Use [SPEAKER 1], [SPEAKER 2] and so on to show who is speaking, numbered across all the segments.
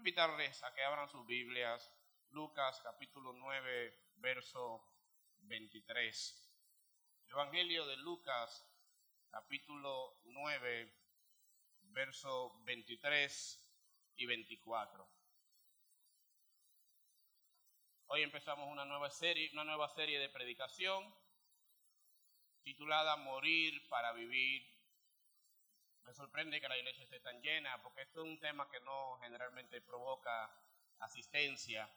[SPEAKER 1] invitarles a que abran sus Biblias, Lucas capítulo 9, verso 23. Evangelio de Lucas capítulo 9, verso 23 y 24. Hoy empezamos una nueva serie, una nueva serie de predicación titulada Morir para vivir. Me sorprende que la iglesia esté tan llena porque esto es un tema que no generalmente provoca asistencia.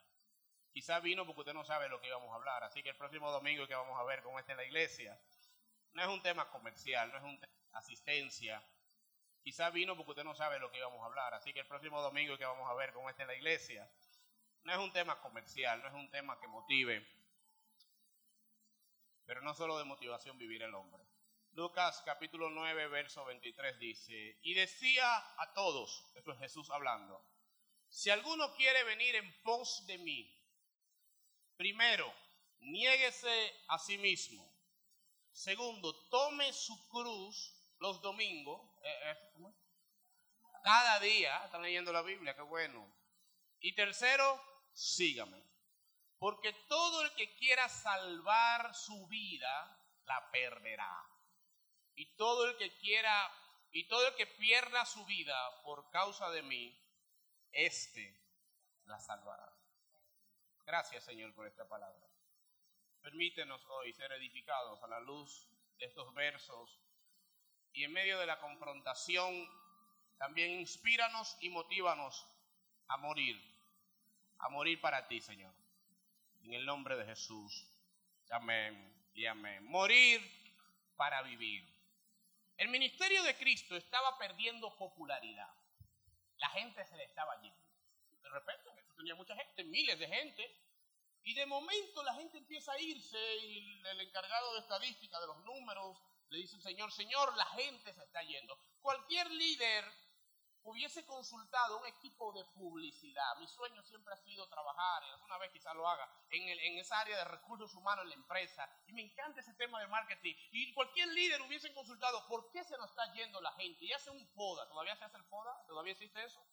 [SPEAKER 1] Quizá vino porque usted no sabe lo que íbamos a hablar, así que el próximo domingo que vamos a ver cómo está en la iglesia. No es un tema comercial, no es un asistencia. Quizá vino porque usted no sabe lo que íbamos a hablar, así que el próximo domingo que vamos a ver cómo está en la iglesia. No es un tema comercial, no es un tema que motive, pero no solo de motivación vivir el hombre. Lucas capítulo 9, verso 23 dice, y decía a todos, esto es Jesús hablando, si alguno quiere venir en pos de mí, primero, niéguese a sí mismo. Segundo, tome su cruz los domingos. Eh, eh, Cada día, están leyendo la Biblia, qué bueno. Y tercero, sígame. Porque todo el que quiera salvar su vida, la perderá. Y todo el que quiera, y todo el que pierda su vida por causa de mí, éste la salvará. Gracias, Señor, por esta palabra. Permítenos hoy ser edificados a la luz de estos versos y en medio de la confrontación, también inspíranos y motívanos a morir, a morir para ti, Señor. En el nombre de Jesús. Amén y amén. Morir para vivir. El ministerio de Cristo estaba perdiendo popularidad. La gente se le estaba yendo. De repente, tenía mucha gente, miles de gente. Y de momento la gente empieza a irse y el encargado de estadística, de los números, le dice Señor, Señor, la gente se está yendo. Cualquier líder hubiese consultado un equipo de publicidad. Mi sueño siempre ha sido trabajar, y alguna vez quizás lo haga, en, el, en esa área de recursos humanos en la empresa. Y me encanta ese tema de marketing. Y cualquier líder hubiese consultado por qué se nos está yendo la gente. Y hace un FODA. ¿Todavía se hace el FODA? ¿Todavía existe eso?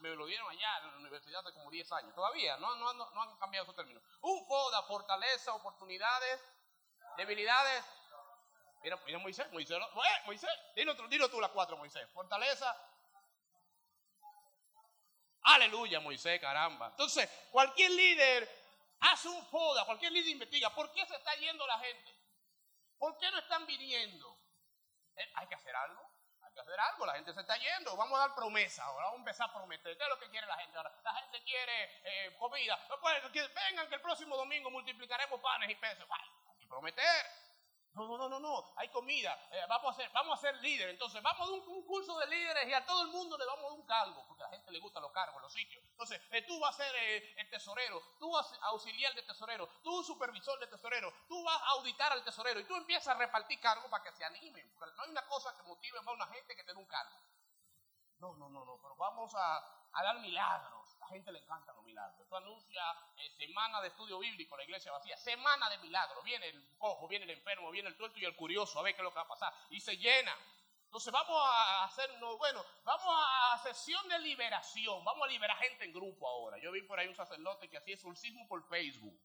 [SPEAKER 1] Me lo dieron allá en la universidad hace como 10 años. Todavía, no, no, no, no han cambiado esos términos. Un FODA, fortaleza, oportunidades, debilidades. Mira, mira Moisés, Moisés, eh, Moisés, dilo, dilo tú las cuatro, Moisés. Fortaleza, Aleluya, Moisés, caramba. Entonces, cualquier líder hace un foda, cualquier líder investiga, ¿por qué se está yendo la gente? ¿Por qué no están viniendo? Eh, hay que hacer algo, hay que hacer algo, la gente se está yendo, vamos a dar promesa ahora, vamos a empezar a prometer. ¿Qué es lo que quiere la gente ahora? La gente quiere eh, comida, vengan que el próximo domingo multiplicaremos panes y peces. hay que prometer. No, no, no, no, no, hay comida, eh, vamos, a ser, vamos a ser líderes. Entonces, vamos a un, un, curso de líderes y a todo el mundo le vamos a dar un cargo, porque a la gente le gustan los cargos, los sitios. Entonces, eh, tú vas a ser eh, el tesorero, tú vas a auxiliar de tesorero, tú supervisor de tesorero, tú vas a auditar al tesorero y tú empiezas a repartir cargos para que se animen. Porque no hay una cosa que motive a una gente que te un cargo. No, no, no, no, pero vamos a, a dar milagros gente le encanta los milagros. Tú anuncia eh, semana de estudio bíblico, la iglesia vacía, semana de milagros. Viene el cojo, viene el enfermo, viene el tuerto y el curioso a ver qué es lo que va a pasar. Y se llena. Entonces vamos a hacernos, bueno, vamos a sesión de liberación. Vamos a liberar gente en grupo ahora. Yo vi por ahí un sacerdote que hacía exorcismo por Facebook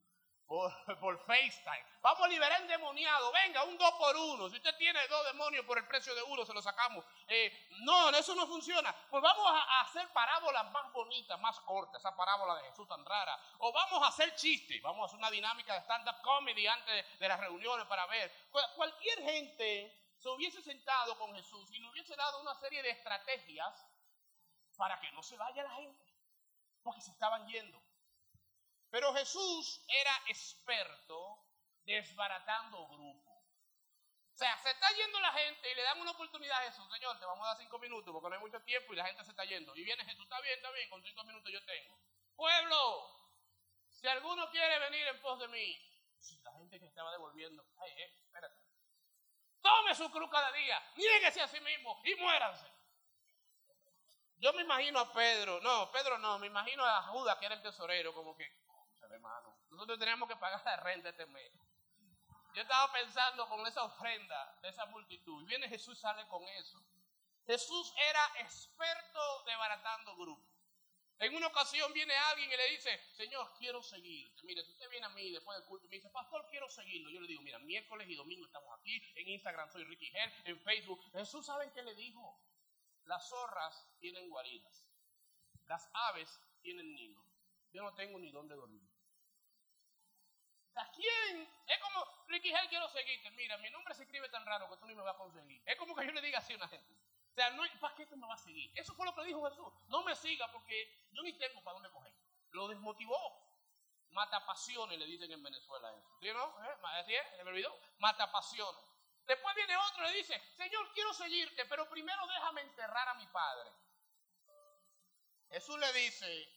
[SPEAKER 1] por, FaceTime. Vamos a liberar endemoniado. Venga, un dos por uno. Si usted tiene dos demonios por el precio de uno, se lo sacamos. Eh, no, eso no funciona. Pues vamos a, hacer parábolas más bonitas, más cortas. Esa parábola de Jesús tan rara. O vamos a hacer chistes. Vamos a hacer una dinámica de stand-up comedy antes de, las reuniones para ver. Cualquier gente se hubiese sentado con Jesús y le hubiese dado una serie de estrategias para que no se vaya la gente. Porque se estaban yendo. Pero Jesús era experto desbaratando grupos. O sea, se está yendo la gente y le dan una oportunidad a Jesús. Señor, te vamos a dar cinco minutos porque no hay mucho tiempo y la gente se está yendo. Y viene Jesús, está bien, está bien, con cinco minutos yo tengo. Pueblo, si alguno quiere venir en pos de mí, la gente que estaba devolviendo, ay, eh, espérate. Tome su cruz cada día, niéguese a sí mismo y muéranse. Yo me imagino a Pedro, no, Pedro no, me imagino a Judas que era el tesorero, como que, hermano. Nosotros teníamos que pagar la renta este mes. Yo estaba pensando con esa ofrenda de esa multitud. Y viene Jesús sale con eso. Jesús era experto desbaratando grupos. En una ocasión viene alguien y le dice, Señor, quiero seguirte. Mire, si usted viene a mí después del culto y me dice, Pastor, quiero seguirlo. Yo le digo, mira, miércoles y domingo estamos aquí. En Instagram soy Ricky Hell, en Facebook. Jesús, ¿saben qué le dijo? Las zorras tienen guaridas. Las aves tienen nido. Yo no tengo ni dónde dormir. Quiero seguirte. Mira, mi nombre se escribe tan raro que tú ni me vas a conseguir. Es como que yo le diga así a una gente. O sea, no, ¿para qué te me va a seguir? Eso fue lo que dijo Jesús. No me siga porque yo ni tengo para dónde coger. Lo desmotivó. Mata pasiones, le dicen en Venezuela eso. ¿Sí o no? ¿Eh? ¿Así? ¿Se me olvidó? Mata pasiones. Después viene otro y le dice, Señor, quiero seguirte, pero primero déjame enterrar a mi padre. Jesús le dice,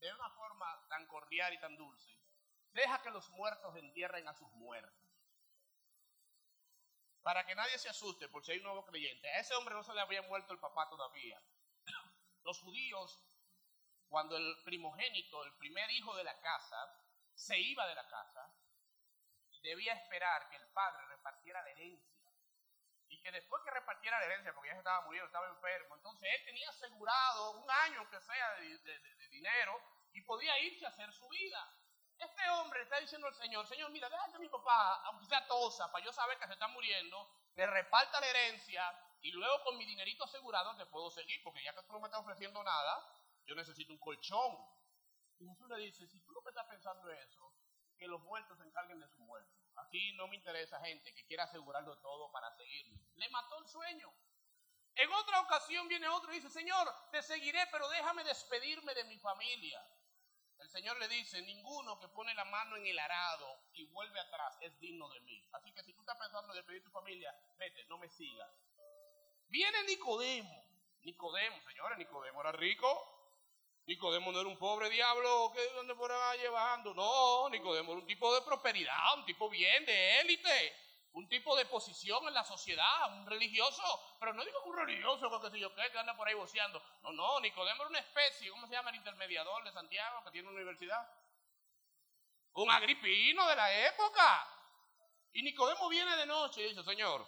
[SPEAKER 1] de una forma tan cordial y tan dulce, deja que los muertos entierren a sus muertos. Para que nadie se asuste por si hay un nuevo creyente. A ese hombre no se le había muerto el papá todavía. Los judíos, cuando el primogénito, el primer hijo de la casa, se iba de la casa, debía esperar que el padre repartiera la herencia. Y que después que repartiera la herencia, porque ya estaba muriendo, estaba enfermo, entonces él tenía asegurado un año que sea de dinero y podía irse a hacer su vida. Este hombre está diciendo al Señor, Señor, mira, déjame a mi papá, aunque sea tosa, para yo saber que se está muriendo, le reparta la herencia y luego con mi dinerito asegurado te puedo seguir, porque ya que tú no me estás ofreciendo nada, yo necesito un colchón. Y Jesús le dice, si tú no me estás pensando eso, que los muertos se encarguen de su muerte. Aquí no me interesa gente que quiera asegurarlo todo para seguirme. Le mató el sueño. En otra ocasión viene otro y dice, Señor, te seguiré, pero déjame despedirme de mi familia. Señor le dice, ninguno que pone la mano en el arado y vuelve atrás es digno de mí. Así que si tú estás pensando en despedir tu familia, vete, no me sigas. Viene Nicodemo. Nicodemo, señores, Nicodemo era rico. Nicodemo no era un pobre diablo que donde ahí llevando. No, Nicodemo era un tipo de prosperidad, un tipo bien, de élite un tipo de posición en la sociedad, un religioso, pero no digo un religioso porque si yo que anda por ahí boceando. No, no, Nicodemo era una especie, ¿cómo se llama el intermediador de Santiago que tiene una universidad? Un agripino de la época. Y Nicodemo viene de noche y dice, Señor,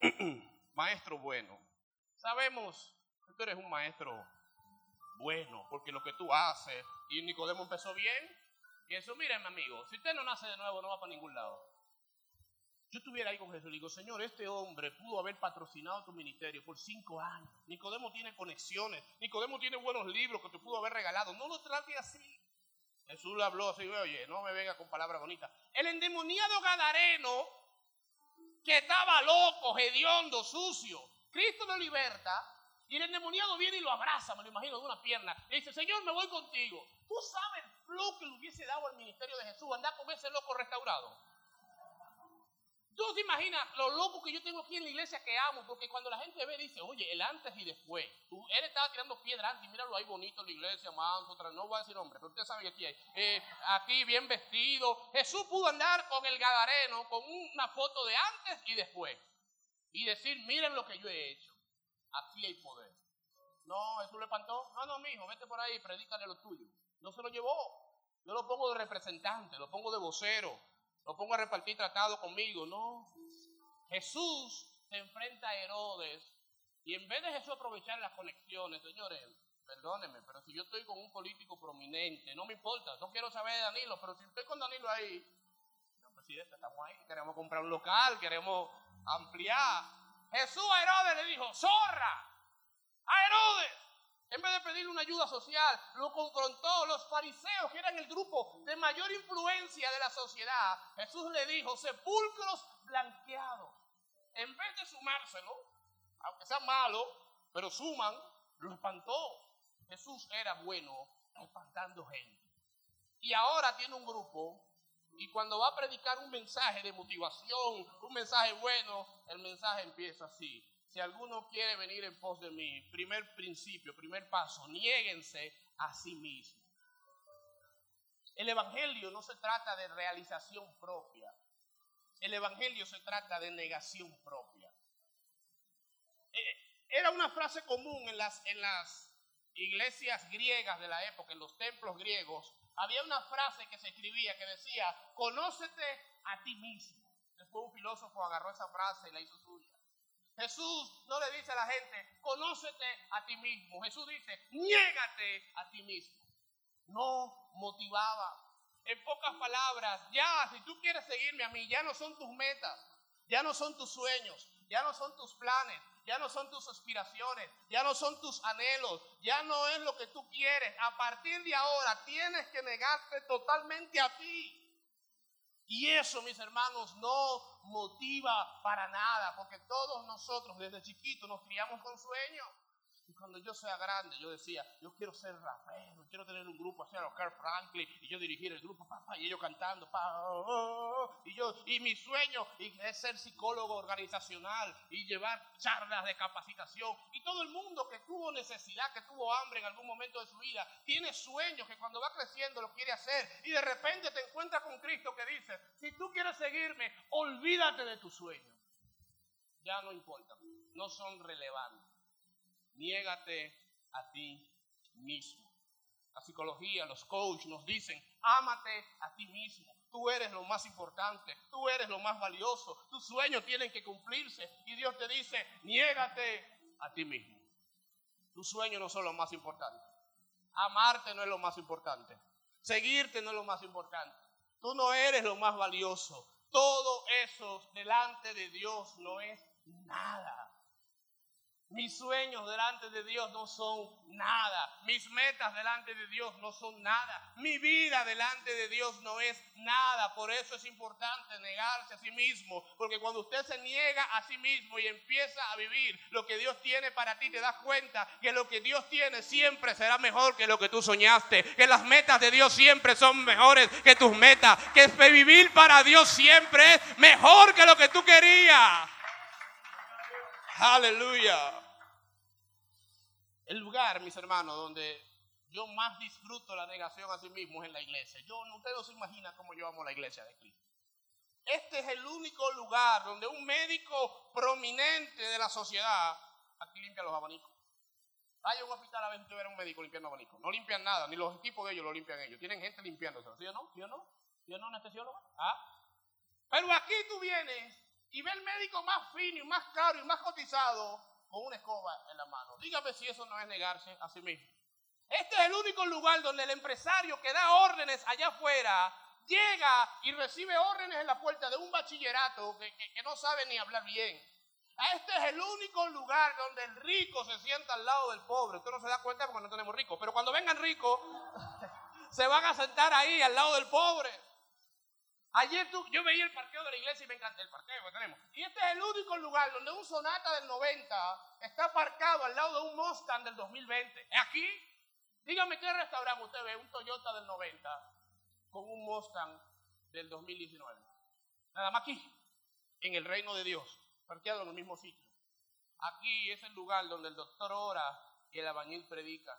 [SPEAKER 1] maestro bueno, sabemos que tú eres un maestro bueno, porque lo que tú haces, y Nicodemo empezó bien, y eso, miren, amigo, si usted no nace de nuevo, no va para ningún lado. Yo estuviera ahí con Jesús y digo, Señor, este hombre pudo haber patrocinado tu ministerio por cinco años. Nicodemo tiene conexiones. Nicodemo tiene buenos libros que te pudo haber regalado. No lo trate así. Jesús le habló así, oye, no me venga con palabras bonitas. El endemoniado gadareno, que estaba loco, hediondo, sucio, Cristo lo liberta y el endemoniado viene y lo abraza, me lo imagino, de una pierna. Y dice, Señor, me voy contigo. ¿Tú sabes lo que le hubiese dado al ministerio de Jesús? Andar con ese loco restaurado. Tú te imaginas lo loco que yo tengo aquí en la iglesia que amo, porque cuando la gente ve, dice, oye, el antes y después. Él estaba tirando piedra antes, míralo ahí bonito en la iglesia, manso, no voy a decir hombre, pero usted sabe que aquí hay. Eh, aquí bien vestido. Jesús pudo andar con el gadareno, con una foto de antes y después. Y decir, miren lo que yo he hecho. Aquí hay poder. No, Jesús le espantó. No, no, mijo, vete por ahí, predícale lo tuyo. No se lo llevó. Yo lo pongo de representante, lo pongo de vocero lo pongo a repartir tratado conmigo. No. Jesús se enfrenta a Herodes y en vez de Jesús aprovechar las conexiones, señores, perdónenme, pero si yo estoy con un político prominente, no me importa, no quiero saber de Danilo, pero si estoy con Danilo ahí, no, presidente, estamos ahí, queremos comprar un local, queremos ampliar. Jesús a Herodes le dijo, zorra, a Herodes, en vez de pedirle una ayuda social, lo confrontó. Los fariseos, que eran el grupo de mayor influencia de la sociedad, Jesús le dijo, sepulcros blanqueados. En vez de sumárselo, aunque sea malo, pero suman, lo espantó. Jesús era bueno espantando gente. Y ahora tiene un grupo y cuando va a predicar un mensaje de motivación, un mensaje bueno, el mensaje empieza así si alguno quiere venir en pos de mí, primer principio, primer paso, niéguense a sí mismo. El Evangelio no se trata de realización propia. El Evangelio se trata de negación propia. Eh, era una frase común en las, en las iglesias griegas de la época, en los templos griegos. Había una frase que se escribía que decía, conócete a ti mismo. Después un filósofo agarró esa frase y la hizo suya. Jesús no le dice a la gente, conócete a ti mismo. Jesús dice, niégate a ti mismo. No motivaba. En pocas palabras, ya, si tú quieres seguirme a mí, ya no son tus metas, ya no son tus sueños, ya no son tus planes, ya no son tus aspiraciones, ya no son tus anhelos, ya no es lo que tú quieres. A partir de ahora tienes que negarte totalmente a ti. Y eso, mis hermanos, no motiva para nada, porque todos nosotros desde chiquitos nos criamos con sueños. Y cuando yo sea grande, yo decía, yo quiero ser rapero, quiero tener un grupo así a los Carl Franklin, y yo dirigir el grupo, papá, y ellos cantando, oh, oh, oh, y yo, y mi sueño es ser psicólogo organizacional y llevar charlas de capacitación. Y todo el mundo que tuvo necesidad, que tuvo hambre en algún momento de su vida, tiene sueños que cuando va creciendo lo quiere hacer. Y de repente te encuentras con Cristo que dice, si tú quieres seguirme, olvídate de tus sueños. Ya no importa, no son relevantes niégate a ti mismo. La psicología, los coaches nos dicen, ámate a ti mismo. Tú eres lo más importante, tú eres lo más valioso, tus sueños tienen que cumplirse. Y Dios te dice, niégate a ti mismo. Tus sueños no son lo más importante. Amarte no es lo más importante. Seguirte no es lo más importante. Tú no eres lo más valioso. Todo eso delante de Dios no es nada. Mis sueños delante de Dios no son nada. Mis metas delante de Dios no son nada. Mi vida delante de Dios no es nada. Por eso es importante negarse a sí mismo. Porque cuando usted se niega a sí mismo y empieza a vivir lo que Dios tiene para ti, te das cuenta que lo que Dios tiene siempre será mejor que lo que tú soñaste. Que las metas de Dios siempre son mejores que tus metas. Que vivir para Dios siempre es mejor que lo que tú querías. Aleluya. El lugar, mis hermanos, donde yo más disfruto la negación a sí mismo es en la iglesia. Yo, usted no se imagina cómo yo amo la iglesia de Cristo. Este es el único lugar donde un médico prominente de la sociedad aquí limpia los abanicos. Vaya a un hospital a ver si un médico limpiando abanicos. No limpian nada, ni los equipos de ellos lo limpian ellos. Tienen gente limpiándose. ¿Sí o no? ¿Sí o no? ¿Sí o no, anestesiólogo? ¿Ah? Pero aquí tú vienes y ves el médico más fino y más caro y más cotizado con una escoba en la mano. Dígame si eso no es negarse a sí mismo. Este es el único lugar donde el empresario que da órdenes allá afuera llega y recibe órdenes en la puerta de un bachillerato que, que, no sabe ni hablar bien. Este es el único lugar donde el rico se sienta al lado del pobre. Usted no se da cuenta porque no tenemos ricos, pero cuando vengan ricos, se van a sentar ahí al lado del pobre. Ayer tú, yo veía el parqueo de la iglesia y me encanta el parqueo que tenemos. Y este es el único lugar donde un Sonata del 90 está aparcado al lado de un Mustang del 2020. Aquí, dígame qué restaurante usted ve, un Toyota del 90 con un Mustang del 2019. Nada más aquí, en el reino de Dios, parqueado en el mismo sitio. Aquí es el lugar donde el doctor ora y el albañil predica,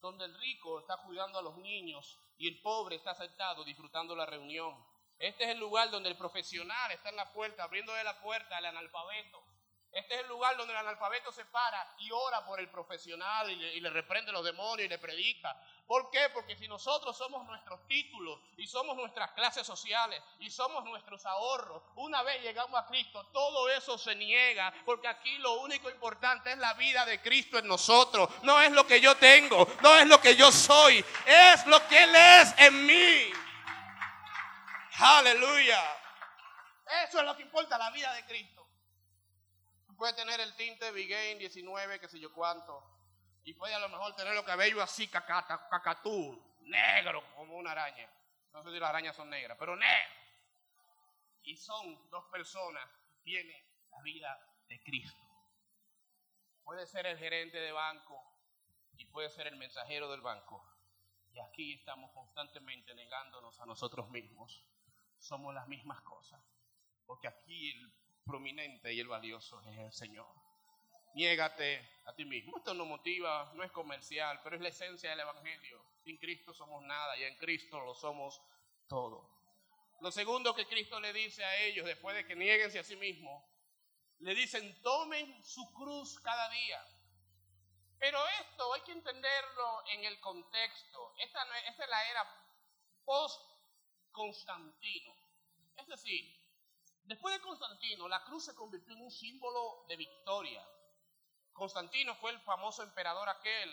[SPEAKER 1] donde el rico está cuidando a los niños y el pobre está sentado disfrutando la reunión este es el lugar donde el profesional está en la puerta, abriéndole la puerta al analfabeto. Este es el lugar donde el analfabeto se para y ora por el profesional y le, reprende los demonios y le predica. ¿Por qué? Porque si nosotros somos nuestros títulos y somos nuestras clases sociales y somos nuestros ahorros, una vez llegamos a Cristo, todo eso se niega, porque aquí lo único importante es la vida de Cristo en nosotros. No es lo que yo tengo, no es lo que yo soy, es lo que Él es en mí. Aleluya. Eso es lo que importa, la vida de Cristo. Puede tener el tinte Big 19, que sé yo cuánto. Y puede a lo mejor tener los cabellos así, cacata, cacatú, negro, como una araña. No sé si las arañas son negras, pero negro. Y son dos personas que tienen la vida de Cristo. Puede ser el gerente de banco y puede ser el mensajero del banco. Y aquí estamos constantemente negándonos a nosotros mismos somos las mismas cosas. Porque aquí el prominente y el valioso es el Señor. Niégate a ti mismo. Esto no motiva, no es comercial, pero es la esencia del Evangelio. Sin Cristo somos nada y en Cristo lo somos todo. Lo segundo que Cristo le dice a ellos después de que nieguense a sí mismos, le dicen, tomen su cruz cada día. Pero esto hay que entenderlo en el contexto. Esta, no es, esta es la era post Constantino. Es decir, Después de Constantino, la cruz se convirtió en un símbolo de victoria. Constantino fue el famoso emperador aquel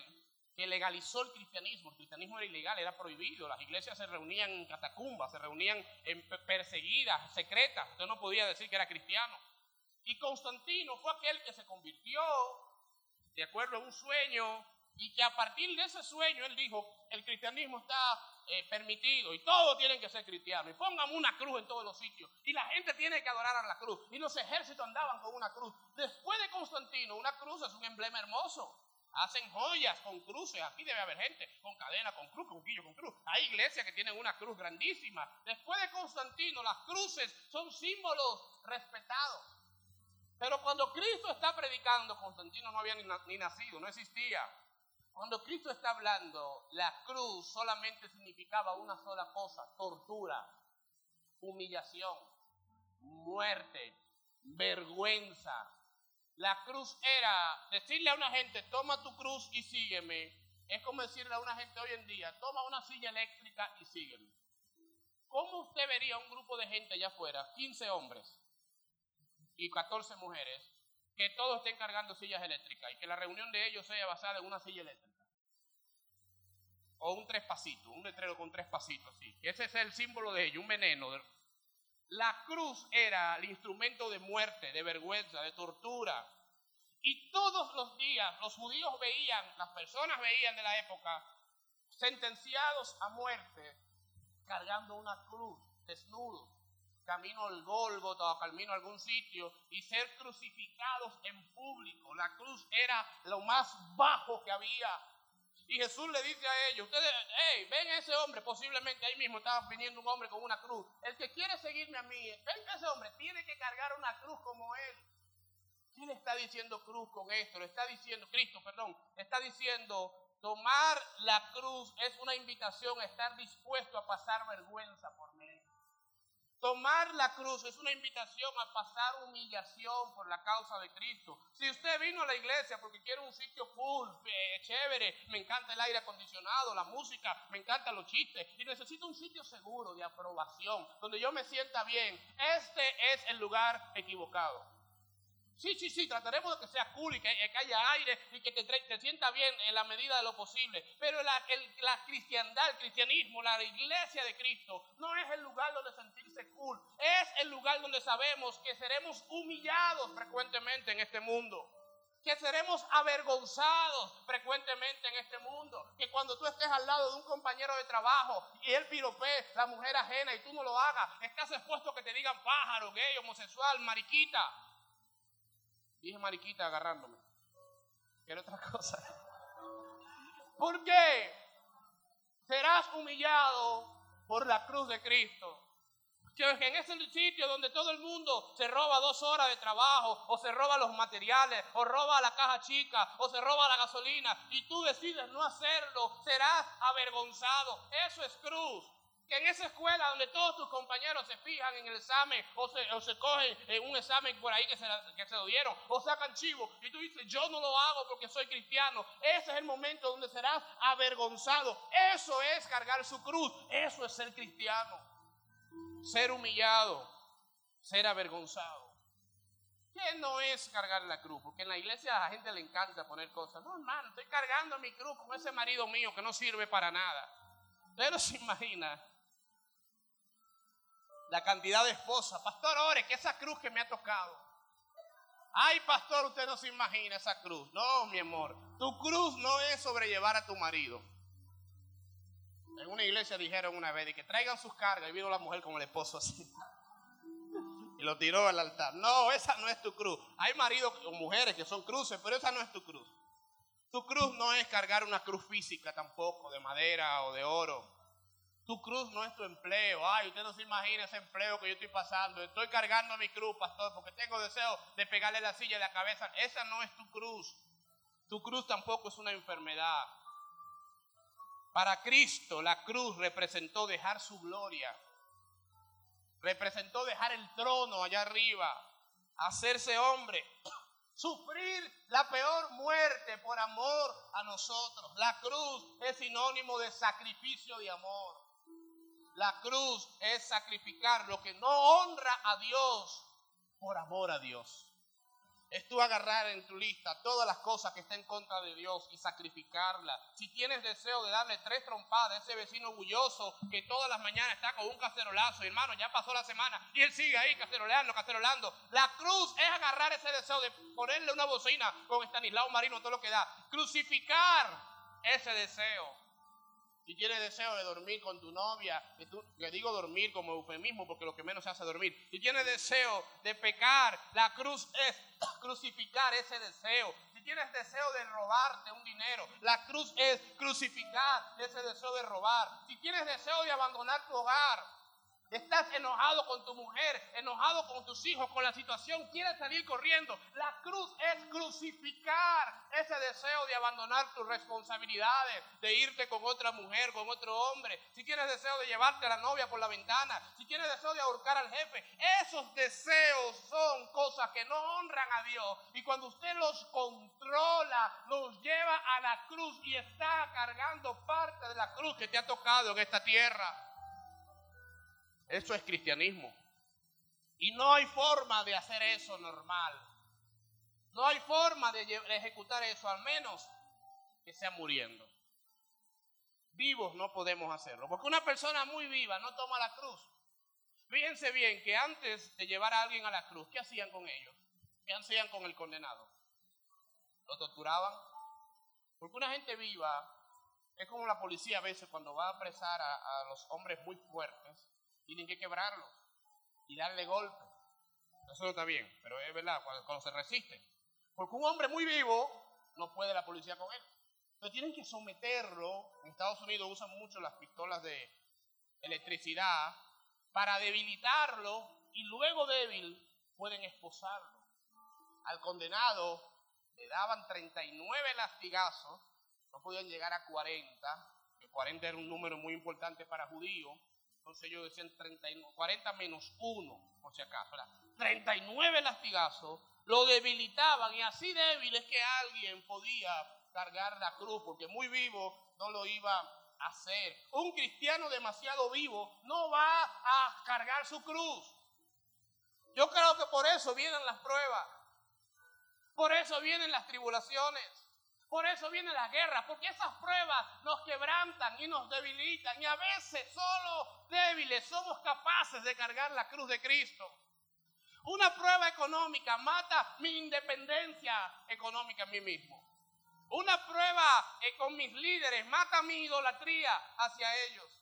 [SPEAKER 1] que legalizó el cristianismo. El cristianismo era ilegal, era prohibido. Las iglesias se reunían en catacumbas, se reunían en perseguidas, secretas. Usted no podía decir que era cristiano. Y Constantino fue aquel que se convirtió, de acuerdo a un sueño, y que a partir de ese sueño él dijo, el cristianismo está eh, permitido y todos tienen que ser cristianos. Y pongamos una cruz en todos los sitios. Y la gente tiene que adorar a la cruz. Y los ejércitos andaban con una cruz. Después de Constantino, una cruz es un emblema hermoso. Hacen joyas con cruces. Aquí debe haber gente con cadena, con cruz, con quillo, con cruz. Hay iglesias que tienen una cruz grandísima. Después de Constantino, las cruces son símbolos respetados. Pero cuando Cristo está predicando, Constantino no había ni nacido, no existía. Cuando Cristo está hablando, la cruz solamente significaba una sola cosa, tortura, humillación, muerte, vergüenza. La cruz era decirle a una gente, toma tu cruz y sígueme. Es como decirle a una gente hoy en día, toma una silla eléctrica y sígueme. ¿Cómo usted vería un grupo de gente allá afuera, 15 hombres y 14 mujeres, que todos estén cargando sillas eléctricas y que la reunión de ellos sea basada en una silla eléctrica. O un tres pasitos, un letrero con tres pasitos, sí. Ese es el símbolo de ellos, un veneno. La cruz era el instrumento de muerte, de vergüenza, de tortura. Y todos los días los judíos veían, las personas veían de la época, sentenciados a muerte, cargando una cruz, desnudos camino al Gólgota o camino a algún sitio y ser crucificados en público. La cruz era lo más bajo que había. Y Jesús le dice a ellos, ustedes, hey, ven ese hombre, posiblemente ahí mismo estaba viniendo un hombre con una cruz. El que quiere seguirme a mí, ven ese hombre, tiene que cargar una cruz como él. ¿Quién está diciendo cruz con esto? Le está diciendo, Cristo, perdón, está diciendo, tomar la cruz es una invitación a estar dispuesto a pasar vergüenza por. Tomar la cruz es una invitación a pasar humillación por la causa de Cristo. Si usted vino a la iglesia porque quiere un sitio cool, eh, chévere, me encanta el aire acondicionado, la música, me encantan los chistes y necesito un sitio seguro de aprobación, donde yo me sienta bien, este es el lugar equivocado. Sí, sí, sí, trataremos de que sea cool y que, haya aire y que te, sienta bien en la medida de lo posible. Pero la, la cristiandad, el cristianismo, la iglesia de Cristo no es el lugar donde sentirse cool. Es el lugar donde sabemos que seremos humillados frecuentemente en este mundo que seremos avergonzados frecuentemente en este mundo, que cuando tú estés al lado de un compañero de trabajo y él piropee la mujer ajena y tú no lo hagas, estás expuesto a que te digan pájaro, gay, homosexual, mariquita. Dije mariquita agarrándome. Quiero otra cosa. ¿Por qué? Serás humillado por la cruz de Cristo. Que en ese sitio donde todo el mundo se roba dos horas de trabajo, o se roba los materiales, o roba la caja chica, o se roba la gasolina, y tú decides no hacerlo, serás avergonzado. Eso es cruz en esa escuela donde todos tus compañeros se fijan en el examen o se, o se cogen en un examen por ahí que se, que se lo dieron o sacan chivo y tú dices yo no lo hago porque soy cristiano, ese es el momento donde serás avergonzado. Eso es cargar su cruz, eso es ser cristiano. Ser humillado, ser avergonzado. ¿Qué no es cargar la cruz? Porque en la iglesia a la gente le encanta poner cosas. No, hermano, estoy cargando mi cruz con ese marido mío que no sirve para nada. Pero se imagina la cantidad de esposas. Pastor, ore, que esa cruz que me ha tocado. Ay, pastor, usted no se imagina esa cruz. No, mi amor. Tu cruz no es sobrellevar a tu marido. En una iglesia dijeron una vez que traigan sus cargas y vino la mujer con el esposo así. Y lo tiró al altar. No, esa no es tu cruz. Hay maridos o mujeres que son cruces, pero esa no es tu cruz. Tu cruz no es cargar una cruz física tampoco, de madera o de oro. Tu cruz no es tu empleo. Ay, usted no se imagina ese empleo que yo estoy pasando. Estoy cargando mi cruz, pastor, porque tengo deseo de pegarle la silla de la cabeza. Esa no es tu cruz. Tu cruz tampoco es una enfermedad. Para Cristo la cruz representó dejar su gloria. Representó dejar el trono allá arriba. Hacerse hombre. Sufrir la peor muerte por amor a nosotros. La cruz es sinónimo de sacrificio de amor. La cruz es sacrificar lo que no honra a Dios por amor a Dios. Es tú agarrar en tu lista todas las cosas que estén en contra de Dios y sacrificarlas. Si tienes deseo de darle tres trompadas a ese vecino orgulloso que todas las mañanas está con un cacerolazo, hermano, ya pasó la semana y él sigue ahí caceroleando, cacerolando. La cruz es agarrar ese deseo de ponerle una bocina con Estanislao Marino, todo lo que da. Crucificar ese deseo. Si tienes deseo de dormir con tu novia, que digo dormir como eufemismo porque lo que menos se hace dormir. Si tienes deseo de pecar, la cruz es crucificar ese deseo. Si tienes deseo de robarte un dinero, la cruz es crucificar ese deseo de robar. Si tienes deseo de abandonar tu hogar, Estás enojado con tu mujer, enojado con tus hijos, con la situación, quieres salir corriendo. La cruz es crucificar ese deseo de abandonar tus responsabilidades, de irte con otra mujer, con otro hombre. Si tienes deseo de llevarte a la novia por la ventana, si tienes deseo de ahorcar al jefe, esos deseos son cosas que no honran a Dios. Y cuando usted los controla, los lleva a la cruz y está cargando parte de la cruz que te ha tocado en esta tierra. Eso es cristianismo. Y no hay forma de hacer eso normal. No hay forma de ejecutar eso, al menos que sea muriendo. Vivos no podemos hacerlo, porque una persona muy viva no toma la cruz. Fíjense bien que antes de llevar a alguien a la cruz, ¿qué hacían con ellos? ¿Qué hacían con el condenado? Lo torturaban. Porque una gente viva es como la policía a veces cuando va a apresar a los hombres muy fuertes, tienen que quebrarlo y darle golpe. Eso no está bien, pero es verdad, cuando, se resiste. Porque un hombre muy vivo no puede la policía con él. Entonces tienen que someterlo. En Estados Unidos usan mucho las pistolas de electricidad para debilitarlo y luego débil pueden esposarlo. Al condenado le daban 39 lastigazos, no podían llegar a 40, que 40 era un número muy importante para judíos, entonces ellos decían 40 menos 1, por si acaso. 39 lastigazos lo debilitaban y así débil es que alguien podía cargar la cruz, porque muy vivo no lo iba a hacer. Un cristiano demasiado vivo no va a cargar su cruz. Yo creo que por eso vienen las pruebas, por eso vienen las tribulaciones. Por eso viene la guerra, porque esas pruebas nos quebrantan y nos debilitan y a veces solo débiles somos capaces de cargar la cruz de Cristo. Una prueba económica mata mi independencia económica en mí mismo. Una prueba con mis líderes mata mi idolatría hacia ellos.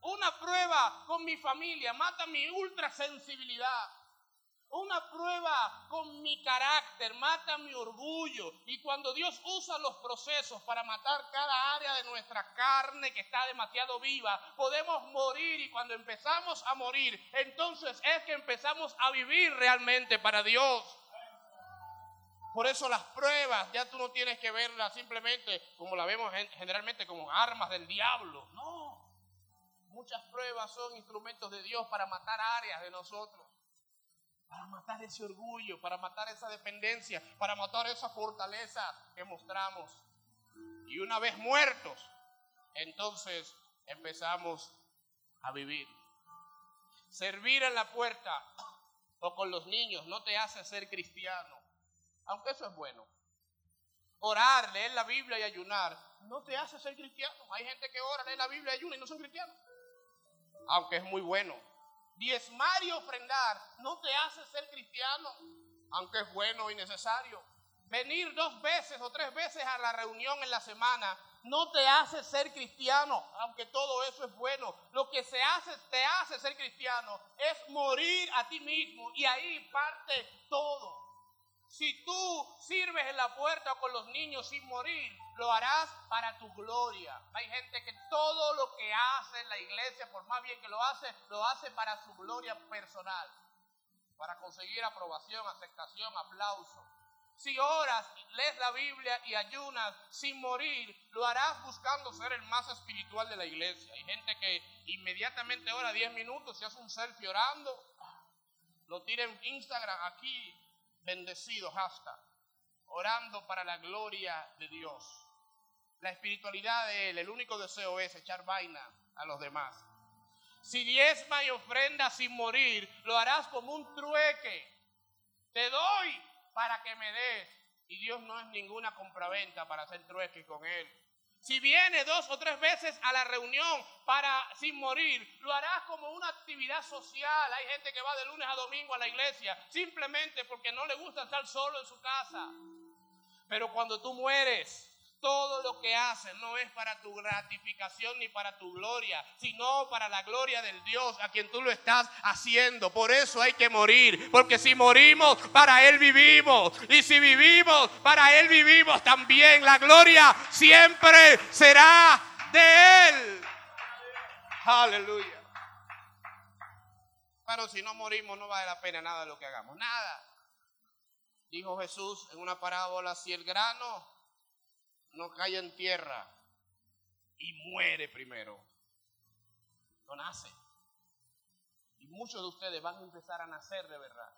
[SPEAKER 1] Una prueba con mi familia mata mi ultrasensibilidad. Una prueba con mi carácter, mata mi orgullo. Y cuando Dios usa los procesos para matar cada área de nuestra carne que está demasiado viva, podemos morir. Y cuando empezamos a morir, entonces es que empezamos a vivir realmente para Dios. Por eso las pruebas, ya tú no tienes que verlas simplemente como la vemos generalmente como armas del diablo. No. Muchas pruebas son instrumentos de Dios para matar áreas de nosotros para matar ese orgullo, para matar esa dependencia, para matar esa fortaleza que mostramos. Y una vez muertos, entonces empezamos a vivir. Servir en la puerta o con los niños no te hace ser cristiano, aunque eso es bueno. Orar, leer la Biblia y ayunar no te hace ser cristiano. Hay gente que ora, lee la Biblia y ayuna y no son cristianos, aunque es muy bueno diezmar y ofrendar no te hace ser cristiano, aunque es bueno y necesario. Venir dos veces o tres veces a la reunión en la semana no te hace ser cristiano, aunque todo eso es bueno. Lo que se hace, te hace ser cristiano es morir a ti mismo y ahí parte todo. Si tú sirves en la puerta con los niños sin morir, lo harás para tu gloria. Hay gente que todo lo que hace en la iglesia, por más bien que lo hace, lo hace para su gloria personal, para conseguir aprobación, aceptación, aplauso. Si oras, lees la Biblia y ayunas sin morir, lo harás buscando ser el más espiritual de la iglesia. Hay gente que inmediatamente ora 10 minutos, se hace un selfie orando, lo tira en Instagram aquí, bendecido, hashtag, orando para la gloria de Dios. La espiritualidad de él, el único deseo es echar vaina a los demás. Si diezma y ofrenda sin morir, lo harás como un trueque. Te doy para que me des. Y Dios no es ninguna compraventa para hacer trueque con Él. Si viene dos o tres veces a la reunión para sin morir, lo harás como una actividad social. Hay gente que va de lunes a domingo a la iglesia simplemente porque no le gusta estar solo en su casa. Pero cuando tú mueres, todo lo que haces no es para tu gratificación ni para tu gloria, sino para la gloria del Dios a quien tú lo estás haciendo. Por eso hay que morir, porque si morimos, para Él vivimos. Y si vivimos, para Él vivimos también. La gloria siempre será de Él. Aleluya. Pero si no morimos, no vale la pena nada de lo que hagamos. Nada. Dijo Jesús en una parábola, si el grano no cae en tierra y muere primero. No nace. Y muchos de ustedes van a empezar a nacer de verdad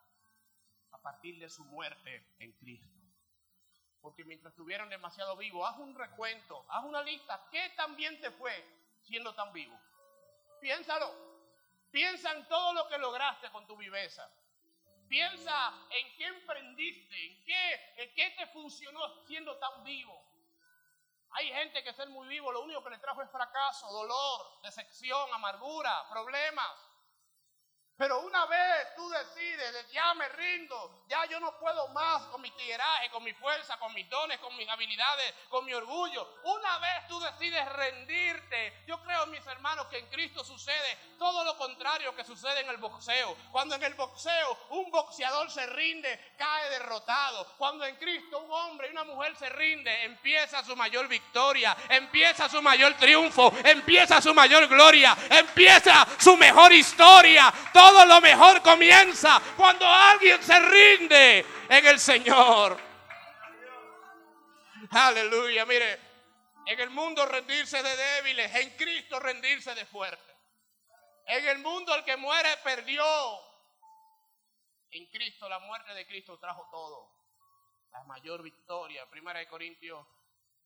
[SPEAKER 1] a partir de su muerte en Cristo. Porque mientras estuvieron demasiado vivos, haz un recuento, haz una lista. ¿Qué tan bien te fue siendo tan vivo? Piénsalo. Piensa en todo lo que lograste con tu viveza. Piensa en qué emprendiste, en qué, en qué te funcionó siendo tan vivo. Hay gente que ser muy vivo lo único que le trajo es fracaso, dolor, decepción, amargura, problemas. Pero una vez tú decides, ya me rindo, ya yo no puedo más con mi tigueraje, con mi fuerza, con mis dones, con mis habilidades, con mi orgullo. Una vez tú decides rendirte, yo creo, mis hermanos, que en Cristo sucede todo lo contrario que sucede en el boxeo. Cuando en el boxeo un boxeador se rinde, cae derrotado. Cuando en Cristo un hombre y una mujer se rinde, empieza su mayor victoria, empieza su mayor triunfo, empieza su mayor gloria, empieza su mejor historia. Lo mejor comienza cuando alguien se rinde en el Señor. Aleluya, mire, en el mundo rendirse de débiles, en Cristo rendirse de fuertes. En el mundo el que muere perdió. En Cristo, la muerte de Cristo trajo todo. La mayor victoria. Primera de Corintios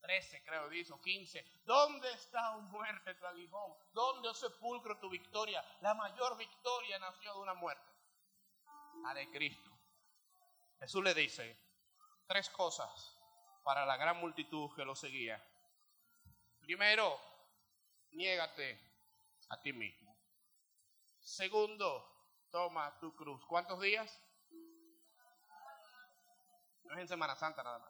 [SPEAKER 1] 13 creo dice, 15. ¿Dónde está, un muerte, tu aguijón? ¿Dónde, oh sepulcro, tu victoria? La mayor victoria nació de una muerte, la de Cristo. Jesús le dice tres cosas para la gran multitud que lo seguía. Primero, niégate a ti mismo. Segundo, toma tu cruz. ¿Cuántos días? No es en Semana Santa nada más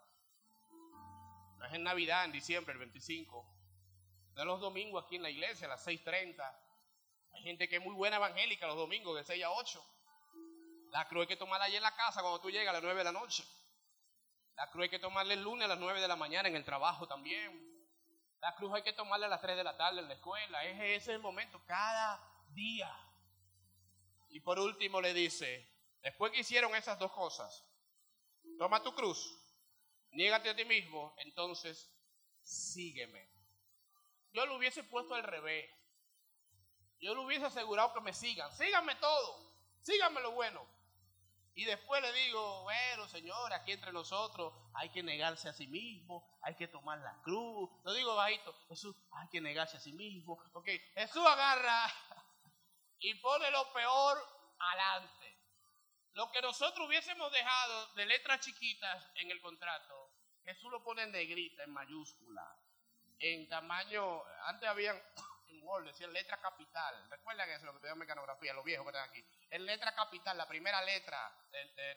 [SPEAKER 1] es en Navidad, en diciembre, el 25. De los domingos aquí en la iglesia, a las 6.30. Hay gente que es muy buena evangélica los domingos, de 6 a 8. La cruz hay que tomarla allí en la casa cuando tú llegas a las 9 de la noche. La cruz hay que tomarla el lunes a las 9 de la mañana en el trabajo también. La cruz hay que tomarla a las 3 de la tarde en la escuela. Ese es el momento, cada día. Y por último le dice, después que hicieron esas dos cosas, toma tu cruz niégate a ti mismo, entonces sígueme. Yo lo hubiese puesto al revés. Yo le hubiese asegurado que me sigan. Síganme todo. Síganme lo bueno. Y después le digo, bueno, Señor, aquí entre nosotros hay que negarse a sí mismo, hay que tomar la cruz. Lo digo bajito, Jesús, hay que negarse a sí mismo. Ok, Jesús agarra y pone lo peor adelante. Lo que nosotros hubiésemos dejado de letras chiquitas en el contrato, Jesús lo pone en negrita, en mayúscula, en tamaño, antes habían en Word, decían letra capital. Recuerdan eso, lo que te mecanografía, los viejos que están aquí. En letra capital, la primera letra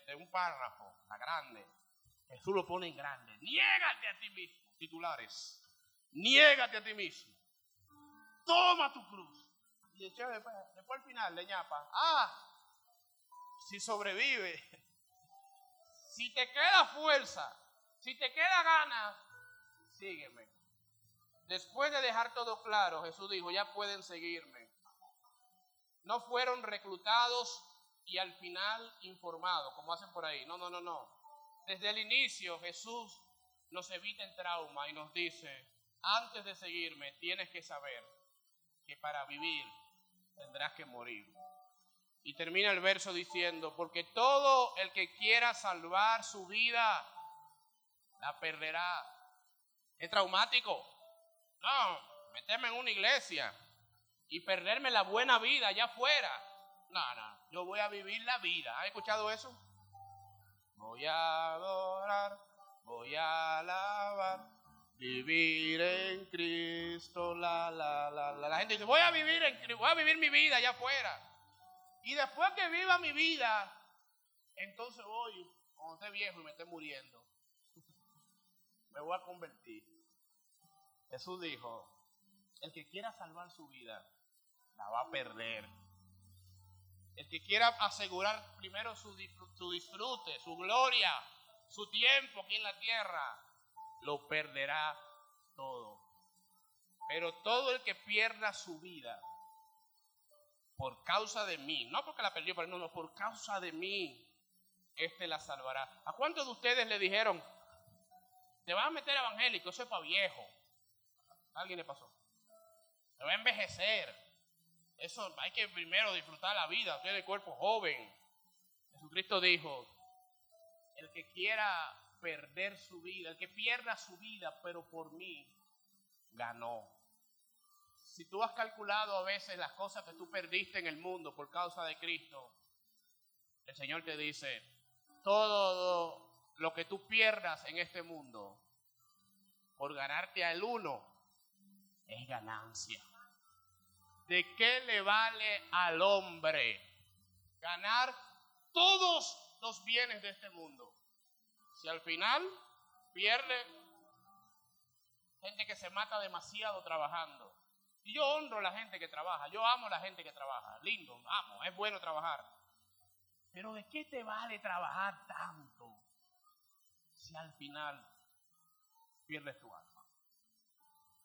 [SPEAKER 1] de, un párrafo, la grande. Jesús lo pone en grande. Niégate a ti mismo, titulares. Niégate a ti mismo. Toma tu cruz. Y después, después al final le ñapa. Ah, si sobrevive, si te queda fuerza, si te queda ganas, sígueme. Después de dejar todo claro, Jesús dijo, ya pueden seguirme. No fueron reclutados y al final informados, como hacen por ahí. No, no, no, no. Desde el inicio Jesús nos evita el trauma y nos dice, antes de seguirme tienes que saber que para vivir tendrás que morir. Y termina el verso diciendo, porque todo el que quiera salvar su vida, la perderá. ¿Es traumático? No, meterme en una iglesia y perderme la buena vida allá afuera. No, no, yo voy a vivir la vida. ¿Has escuchado eso? voy a adorar, voy a alabar, vivir en Cristo, la, la, la, la. La gente dice, voy a vivir, en, voy a vivir mi vida allá afuera. Y después que viva mi vida, entonces voy, cuando esté viejo y me esté muriendo, me voy a convertir. Jesús dijo, el que quiera salvar su vida, la va a perder. El que quiera asegurar primero su, disfrute, su gloria, su tiempo aquí en la tierra, lo perderá todo. Pero todo el que pierda su vida por causa de mí, no porque la perdió, pero no, no, por causa de mí, este la salvará. ¿A cuántos de ustedes le dijeron, te vas a meter evangélico, eso es para viejo? ¿A alguien le pasó? Te va a envejecer. Eso hay que primero disfrutar la vida, usted es cuerpo joven. Jesucristo dijo, el que quiera perder su vida, el que pierda su vida, pero por mí, ganó. Si tú has calculado a veces las cosas que tú perdiste en el mundo por causa de Cristo, el Señor te dice, todo lo que tú pierdas en este mundo por ganarte al uno es ganancia. ¿De qué le vale al hombre ganar todos los bienes de este mundo? Si al final pierde gente que se mata demasiado trabajando. Y yo honro a la gente que trabaja, yo amo a la gente que trabaja, lindo, amo, es bueno trabajar. Pero ¿de qué te vale trabajar tanto si al final pierdes tu alma?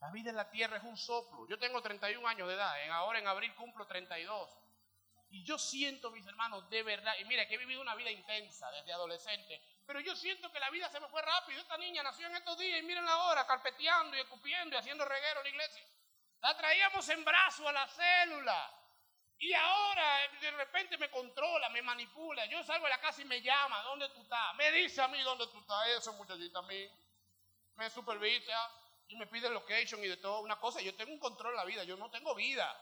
[SPEAKER 1] La vida en la tierra es un soplo. Yo tengo 31 años de edad, en ahora en abril cumplo 32. Y yo siento, mis hermanos, de verdad, y mira que he vivido una vida intensa desde adolescente, pero yo siento que la vida se me fue rápido. Esta niña nació en estos días y miren la hora, carpeteando y escupiendo y haciendo reguero en la iglesia. La traíamos en brazo a la célula. Y ahora de repente me controla, me manipula. Yo salgo de la casa y me llama, ¿dónde tú estás? Me dice a mí dónde tú estás. Eso muchachita a mí me supervisa y me pide location y de todo. Una cosa, yo tengo un control en la vida, yo no tengo vida.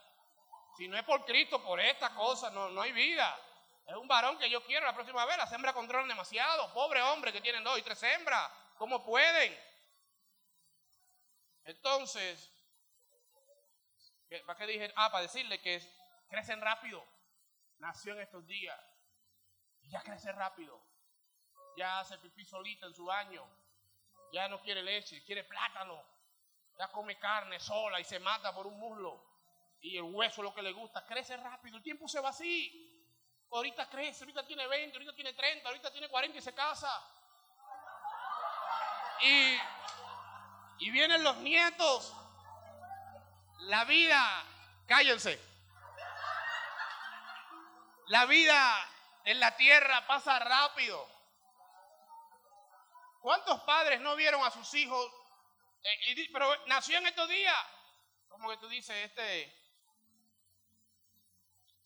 [SPEAKER 1] Si no es por Cristo, por esta cosa, no, no hay vida. Es un varón que yo quiero la próxima vez. Las hembras controlan demasiado. Pobre hombre que tienen dos y tres hembras. ¿Cómo pueden? Entonces, ¿para qué dije? Ah, para decirle que crecen rápido. Nació en estos días. Ya crece rápido. Ya hace pipí solita en su baño. Ya no quiere leche, quiere plátano. Ya come carne sola y se mata por un muslo. Y el hueso lo que le gusta. Crece rápido. El tiempo se va así. Ahorita crece, ahorita tiene 20, ahorita tiene 30, ahorita tiene 40 y se casa. Y vienen los nietos. La vida, cállense. La vida en la tierra pasa rápido. ¿Cuántos padres no vieron a sus hijos? Eh, pero nació en estos días. Como que tú dices, este,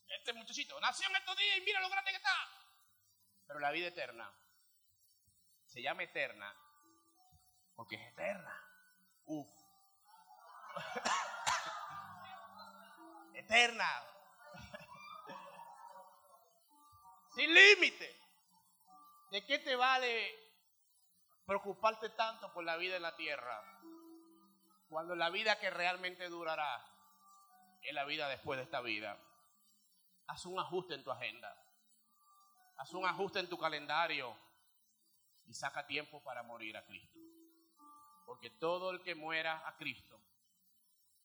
[SPEAKER 1] este muchachito nació en estos días y mira lo grande que está. Pero la vida eterna se llama eterna porque es eterna. Uf. eterna. Sin límite. ¿De qué te vale preocuparte tanto por la vida en la tierra cuando la vida que realmente durará es la vida después de esta vida? haz un ajuste en tu agenda. Haz un ajuste en tu calendario y saca tiempo para morir a Cristo. Porque todo el que muera a Cristo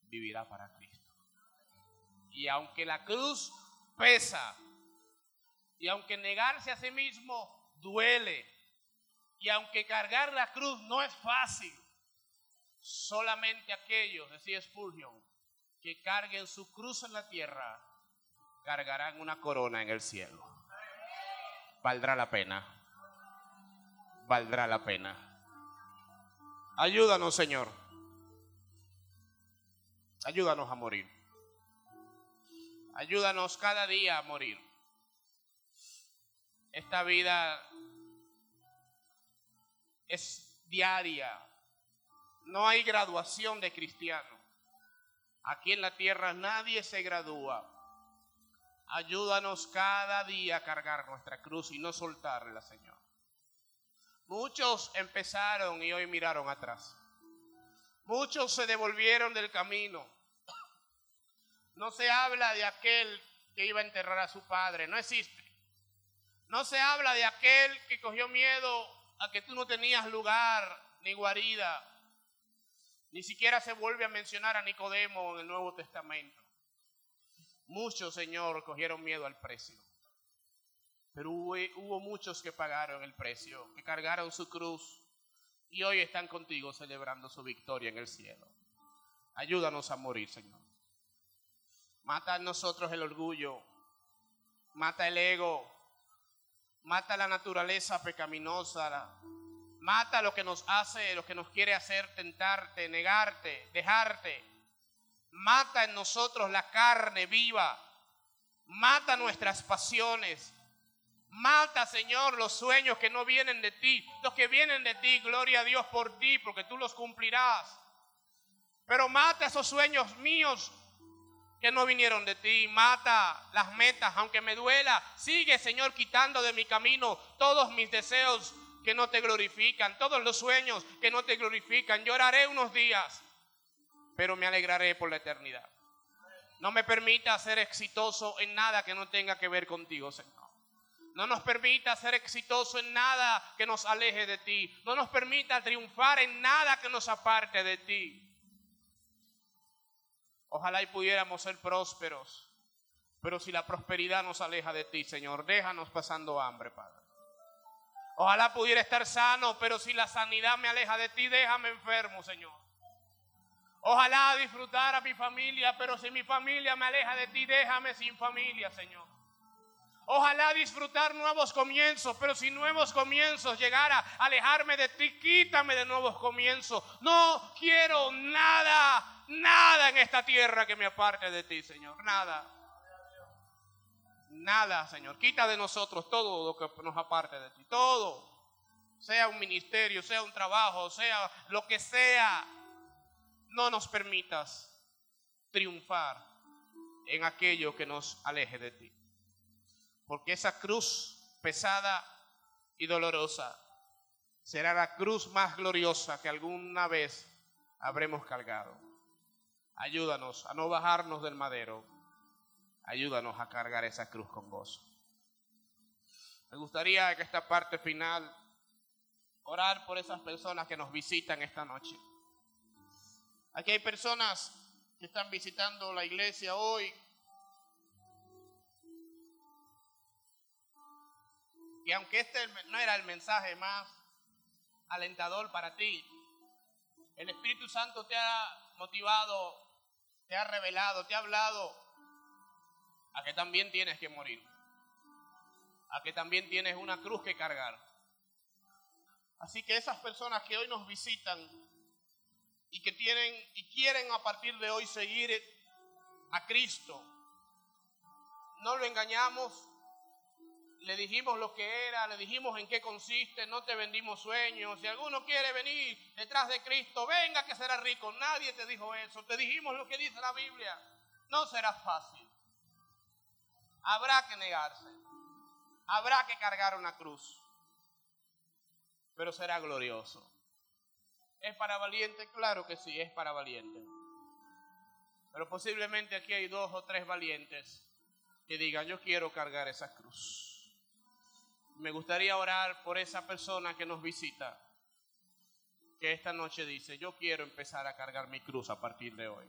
[SPEAKER 1] vivirá para Cristo. Y aunque la cruz pesa, y aunque negarse a sí mismo duele, y aunque cargar la cruz no es fácil, solamente aquellos, decía Spurgeon, que carguen su cruz en la tierra cargarán una corona en el cielo. Valdrá la pena. Valdrá la pena. Ayúdanos, Señor. Ayúdanos a morir. Ayúdanos cada día a morir. Esta vida es diaria. No hay graduación de cristiano. Aquí en la tierra nadie se gradúa. Ayúdanos cada día a cargar nuestra cruz y no soltarla, Señor. Muchos empezaron y hoy miraron atrás. Muchos se devolvieron del camino. No se habla de aquel que iba a enterrar a su padre, no existe. No se habla de aquel que cogió miedo a que tú no tenías lugar ni guarida. Ni siquiera se vuelve a mencionar a Nicodemo en el Nuevo Testamento. Muchos, Señor, cogieron miedo al precio. Pero hubo, hubo, muchos que pagaron el precio, que cargaron su cruz y hoy están contigo celebrando su victoria en el cielo. Ayúdanos a morir, Señor. Mata en nosotros el orgullo, mata el ego, mata la naturaleza pecaminosa, mata lo que nos hace, lo que nos quiere hacer tentarte, negarte, dejarte. Mata en nosotros la carne viva, mata nuestras pasiones, mata, Señor, los sueños que no vienen de ti, los que vienen de ti, gloria a Dios por ti, porque tú los cumplirás. Pero mata esos sueños míos que no vinieron de ti. Mata las metas, aunque me duela. Sigue, Señor, quitando de mi camino todos mis deseos que no te glorifican, todos los sueños que no te glorifican. Lloraré unos días, pero me alegraré por la eternidad. No me permita ser exitoso en nada que no tenga que ver contigo, Señor. No nos permita ser exitoso en nada que nos aleje de ti. No nos permita triunfar en nada que nos aparte de ti. Ojalá y pudiéramos ser prósperos. Pero si la prosperidad nos aleja de ti, Señor, déjanos pasando hambre, Padre. Ojalá pudiera estar sano, pero si la sanidad me aleja de ti, déjame enfermo, Señor. Ojalá disfrutar a mi familia, pero si mi familia me aleja de ti, déjame sin familia, Señor. Ojalá disfrutar nuevos comienzos, pero si nuevos comienzos llegara a alejarme de ti, quítame de nuevos comienzos. No quiero nada nada en esta tierra que me aparte de ti, Señor. Nada. Nada, Señor. Quita de nosotros todo lo que nos aparte de ti. Todo. Sea un ministerio, sea un trabajo, sea lo que sea. No nos permitas triunfar en aquello que nos aleje de ti. Porque esa cruz pesada y dolorosa será la cruz más gloriosa que alguna vez habremos cargado. Ayúdanos a no bajarnos del madero. Ayúdanos a cargar esa cruz con gozo. Me gustaría que esta parte final orar por esas personas que nos visitan esta noche. Aquí hay personas que están visitando la iglesia hoy. Y aunque este no era el mensaje más alentador para ti, el Espíritu Santo te ha motivado te ha revelado, te ha hablado. A que también tienes que morir, a que también tienes una cruz que cargar. Así que esas personas que hoy nos visitan y que tienen y quieren a partir de hoy seguir a Cristo, no lo engañamos, le dijimos lo que era, le dijimos en qué consiste, no te vendimos sueños. Si alguno quiere venir detrás de Cristo, venga que será rico. Nadie te dijo eso. Te dijimos lo que dice la Biblia. No será fácil. Habrá que negarse. Habrá que cargar una cruz. Pero será glorioso. ¿Es para valiente? Claro que sí, es para valiente. Pero posiblemente aquí hay dos o tres valientes que digan, yo quiero cargar esa cruz me gustaría orar por esa persona que nos visita, que esta noche dice, yo quiero empezar a cargar mi cruz a partir de hoy.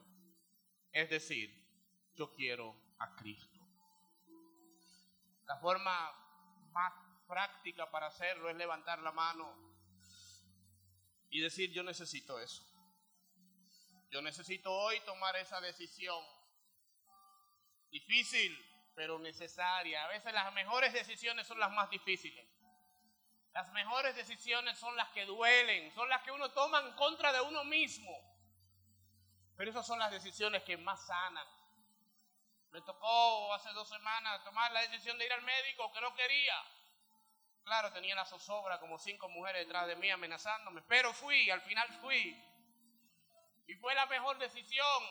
[SPEAKER 1] Es decir, yo quiero a Cristo. La forma más práctica para hacerlo es levantar la mano y decir, yo necesito eso. Yo necesito hoy tomar esa decisión. Difícil, pero necesaria. A veces las mejores decisiones son las más difíciles. Las mejores decisiones son las que duelen, son las que uno toma en contra de uno mismo. Pero esas son las decisiones que más sanan. Me tocó hace dos semanas tomar la decisión de ir al médico que no quería. Claro, tenía la zozobra como cinco mujeres detrás de mí amenazándome, pero fui, al final fui. Y fue la mejor decisión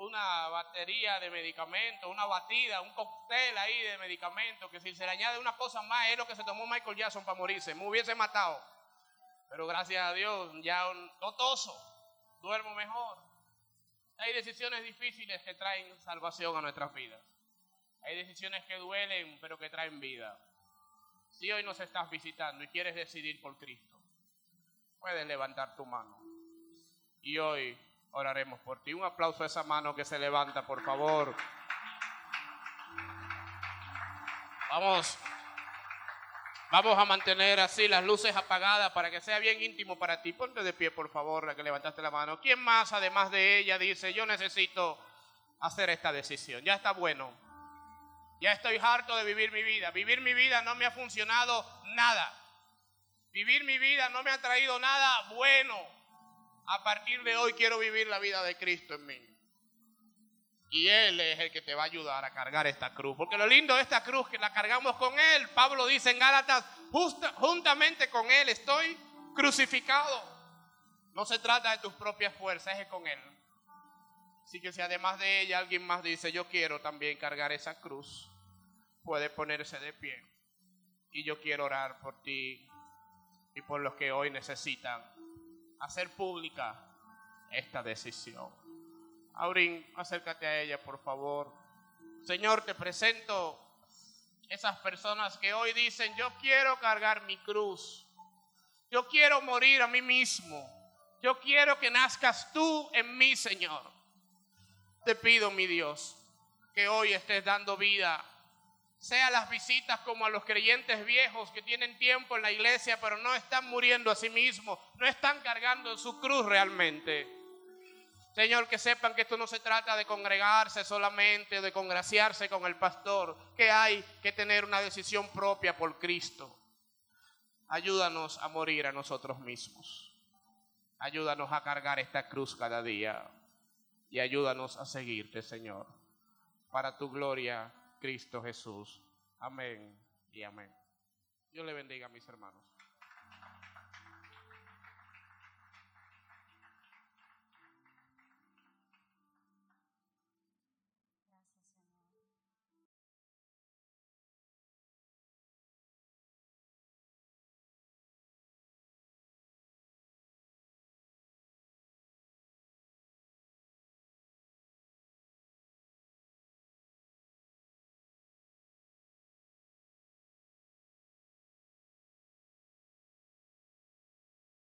[SPEAKER 1] una batería de medicamentos, una batida, un cóctel ahí de medicamentos, que si se le añade una cosa más es lo que se tomó Michael Jackson para morirse, me hubiese matado. Pero gracias a Dios ya no toso, duermo mejor. Hay decisiones difíciles que traen salvación a nuestras vidas. Hay decisiones que duelen, pero que traen vida. Si hoy nos estás visitando y quieres decidir por Cristo, puedes levantar tu mano. Y hoy oraremos por ti. Un aplauso a esa mano que se levanta, por favor. Vamos. Vamos a mantener así las luces apagadas para que sea bien íntimo para ti. Ponte de pie, por favor, la que levantaste la mano. ¿Quién más, además de ella, dice, yo necesito hacer esta decisión? Ya está bueno. Ya estoy harto de vivir mi vida. Vivir mi vida no me ha funcionado nada. Vivir mi vida no me ha traído nada bueno. A partir de hoy quiero vivir la vida de Cristo en mí. Y Él es el que te va a ayudar a cargar esta cruz. Porque lo lindo de esta cruz que la cargamos con Él. Pablo dice en Gálatas, juntamente con Él estoy crucificado. No se trata de tus propias fuerzas, es con Él. Así que si además de ella alguien más dice, yo quiero también cargar esa cruz, puede ponerse de pie. Y yo quiero orar por ti y por los que hoy necesitan hacer pública esta decisión. Aurín, acércate a ella, por favor. Señor, te presento esas personas que hoy dicen, yo quiero cargar mi cruz. Yo quiero morir a mí mismo. Yo quiero que nazcas tú en mí, Señor. Te pido, mi Dios, que hoy estés dando vida, sea las visitas como a los creyentes viejos que tienen tiempo en la iglesia, pero no están muriendo a sí mismos, no están cargando su cruz realmente. Señor, que sepan que esto no se trata de congregarse solamente, de congraciarse con el pastor, que hay que tener una decisión propia por Cristo. Ayúdanos a morir a nosotros mismos. Ayúdanos a cargar esta cruz cada día. Y ayúdanos a seguirte, Señor. Para tu gloria, Cristo Jesús. Amén y amén. Dios le bendiga a mis hermanos.